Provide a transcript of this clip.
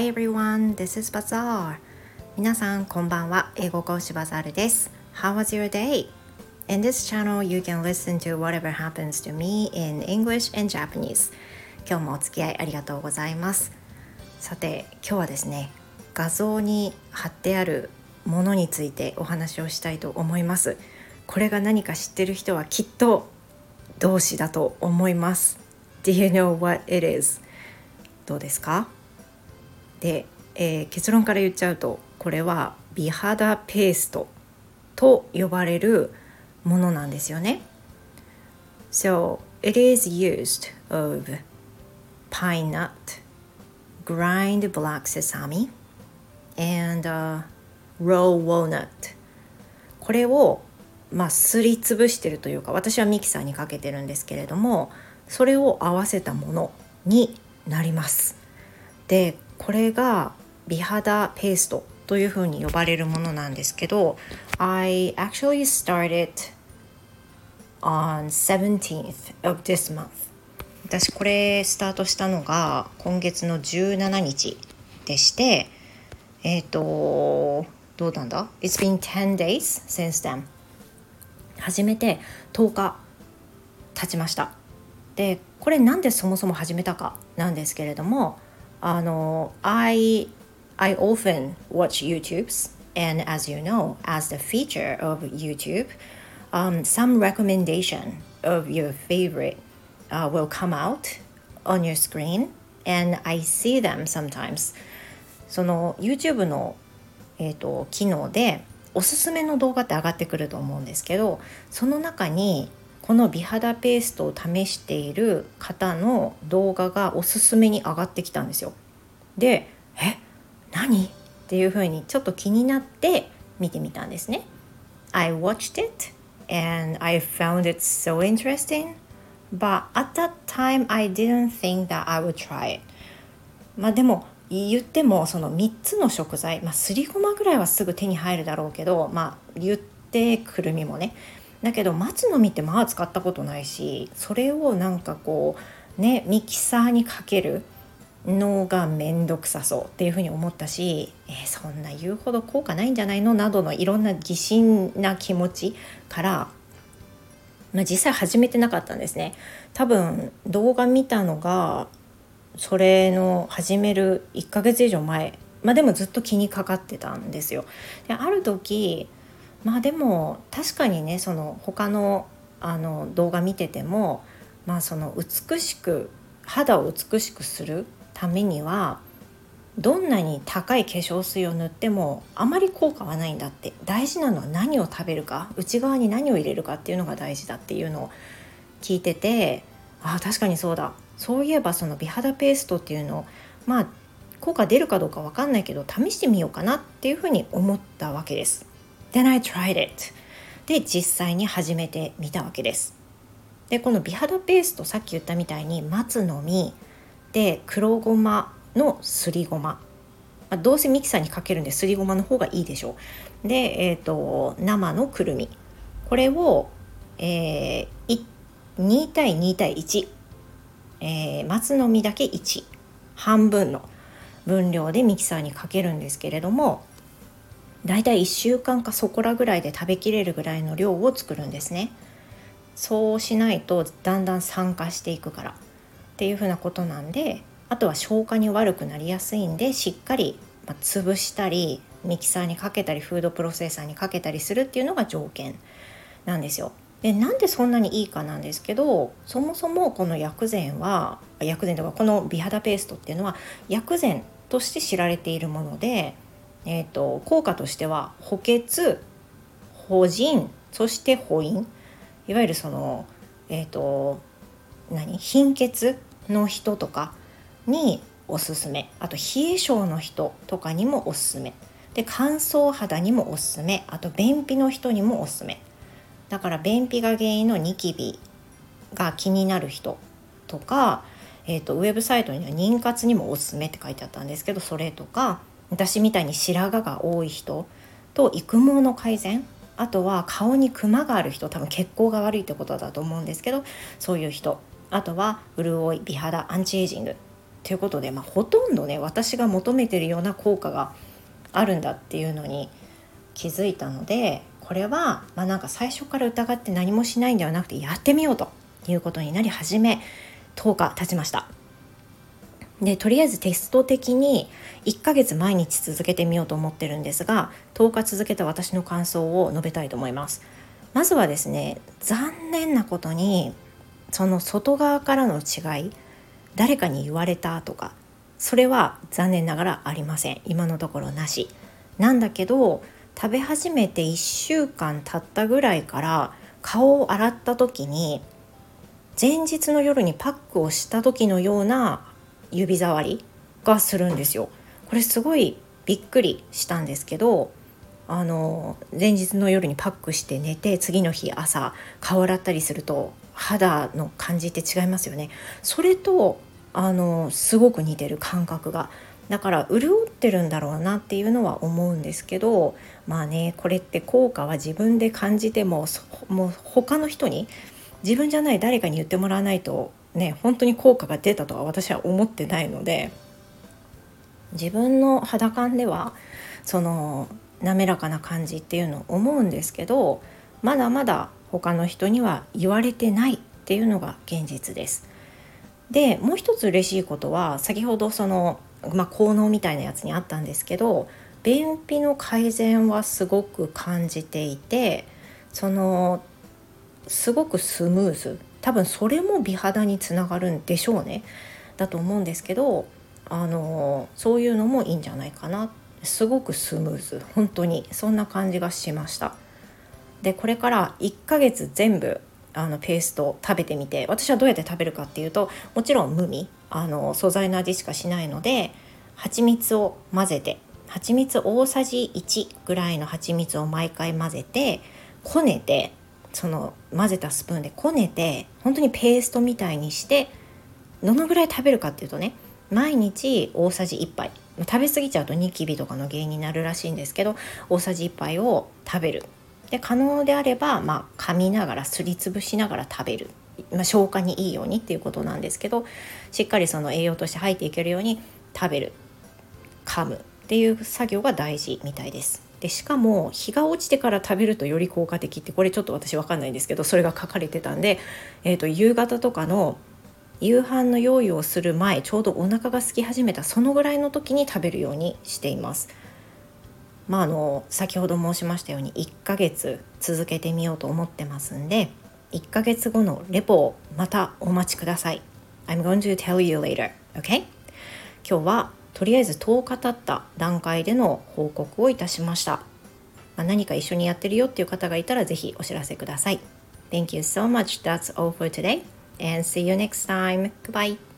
Hi everyone, this is Bazaar. 皆さんこんばんは。英語講師バザールです。How was your day? In this channel, you can listen to whatever happens to me in English and Japanese. 今日もお付き合いありがとうございます。さて、今日はですね、画像に貼ってあるものについてお話をしたいと思います。これが何か知ってる人はきっと動詞だと思います。Do you know what it is? どうですかで、えー、結論から言っちゃうとこれは美肌ペーストと呼ばれるものなんですよね。So it is used of pine nut, grind black sesame, and、uh, raw walnut これをまあすりつぶしてるというか私はミキサーにかけてるんですけれどもそれを合わせたものになります。でこれが美肌ペーストというふうに呼ばれるものなんですけど I actually started on 17th of this month. 私これスタートしたのが今月の17日でしてえっ、ー、とどうなんだ？It's been 10 days since then. 始めて10日経ちました。でこれなんでそもそも始めたかなんですけれども あの I, I often watch YouTubes and as you know as the feature of YouTube um, some recommendation of your favorite uh, will come out on your screen and I see them sometimes その YouTube の、えーと機能でおすすめの動画って上がってくると思うんですけどその中に この美肌ペーストを試している方の動画がおすすめに上がってきたんですよ。でえ何？っていうふうにちょっと気になって見てみたんですね。I watched it and I found it so interesting but at that time I didn't think that I would try it まあでも言ってもその3つの食材、まあ、すりごまぐらいはすぐ手に入るだろうけどまあ言ってくるみもねだけど松の実ってまあ使ったことないしそれをなんかこうねミキサーにかけるのが面倒くさそうっていうふうに思ったし、えー、そんな言うほど効果ないんじゃないの？などのいろんな疑心な気持ちから、まあ、実際始めてなかったんですね。多分動画見たのがそれの始める1ヶ月以上前。まあでもずっと気にかかってたんですよ。である時まあでも確かにねその他のあの動画見ててもまあその美しく肌を美しくするためにはどんなに高い化粧水を塗ってもあまり効果はないんだって大事なのは何を食べるか内側に何を入れるかっていうのが大事だっていうのを聞いててああ確かにそうだそういえばその美肌ペーストっていうのをまあ効果出るかどうか分かんないけど試してみようかなっていうふうに思ったわけです。Then I tried it. で実際に始めてみたわけです。でこの美肌ペーストさっき言ったみたいに松の実で黒ごまのすりごま、まあ、どうせミキサーにかけるんですりごまの方がいいでしょう。で、えーと、生のくるみこれを、えー、2対2対1、えー、松の実だけ1半分の分量でミキサーにかけるんですけれどもだいたい1週間かそこらぐらいで食べきれるぐらいの量を作るんですねそうしないとだんだん酸化していくからっていうふうなことなんであとは消化に悪くなりやすいんでしっかり潰したりミキサーにかけたりフードプロセッサーにかけたりするっていうのが条件なんですよ。でなんでそんなにいいかなんですけどそもそもこの薬膳は薬膳とかこの美肌ペーストっていうのは薬膳として知られているものでえーと、効果としては補欠補腎そして補陰。いわゆるそのえっ、ー、と何？貧血の人とかにおすすめ。あと冷え性の人とかにもおすすめ。で乾燥肌にもおすすめ。あと便秘の人にもおすすめ。だから便秘が原因のニキビが気になる人とか、えーとウェブサイトには妊活にもおすすめって書いてあったんですけどそれとか私みたいに白髪が多い人と育毛の改善あとは顔にクマがある人多分血行が悪いってことだと思うんですけどそういう人あとは潤い美肌アンチエイジングということで、まあ、ほとんどね私が求めてるような効果があるんだっていうのに気づいたのでこれは、まあ、なんか最初から疑って何もしないんではなくてやってみようということになり始め10日経ちました。でとりあえずテスト的に1ヶ月毎日続けてみようと思ってるんですが10日続けた私の感想を述べたいと思います。まずはですね残念なことにその外側からの違い誰かに言われたとかそれは残念ながらありません。今のところなし。なんだけど食べ始めて1週間経ったぐらいから顔を洗った時に前日の夜にパックをした時のような指触りがするんですよ。これすごいびっくりしたんですけどあの前日の夜にパックして寝て次の日朝顔洗ったりすると肌の感じって違いますよね。それとあのすごく似てる感覚がだから潤ってるんだろうなっていうのは思うんですけどまあねこれって効果は自分で感じてももう他の人に自分じゃない誰かに言ってもらわないとね本当に効果が出たとは私は思ってないので自分の肌感ではその滑らかな感じっていうのを思うんですけどまだまだ他の人には言われてないっていうのが現実です。でもう一つ嬉しいことは先ほどそのまあ、効能みたいなやつにあったんですけど便秘の改善はすごく感じていてそのすごくスムーズ多分それも美肌につながるんでしょうね。だと思うんですけどあのそういうのもいいんじゃないかな。すごくスムーズ。本当に。そんな感じがしました。でこれから1ヶ月全部あのペースト食べてみて私はどうやって食べるかっていうともちろん無味。あの素材の味しかしないので蜂蜜を混ぜて蜂蜜大さじ1ぐらいの蜂蜜を毎回混ぜてこねてその混ぜたスプーンでこねて本当にペーストみたいにしてどのぐらい食べるかっていうとね毎日大さじ1杯。食べ過ぎちゃうとニキビとかの原因になるらしいんですけど大さじ1杯を食べる。で可能であれば、まあ、噛みながらすりつぶしながら食べる。まあ、消化にいいようにっていうことなんですけどしっかりその栄養として入っていけるように食べる。噛むっていう作業が大事みたいです。でしかも日が落ちてから食べるとより効果的ってこれちょっと私分かんないんですけどそれが書かれてたんで、えーと、夕方とかの夕飯の用意をする前ちょうどお腹が空き始めたそのぐらいの時に食べるようにしています。まあ、あの先ほど申しましたように1ヶ月続けてみようと思ってますんで1ヶ月後のレポをまたお待ちください。I'm going to tell you later. Okay? 今日はとりあえず10日経った段階での報告をいたしました。まあ、何か一緒にやってるよっていう方がいたらぜひお知らせください。Thank you so much. That's all for today. And see you next time. Goodbye.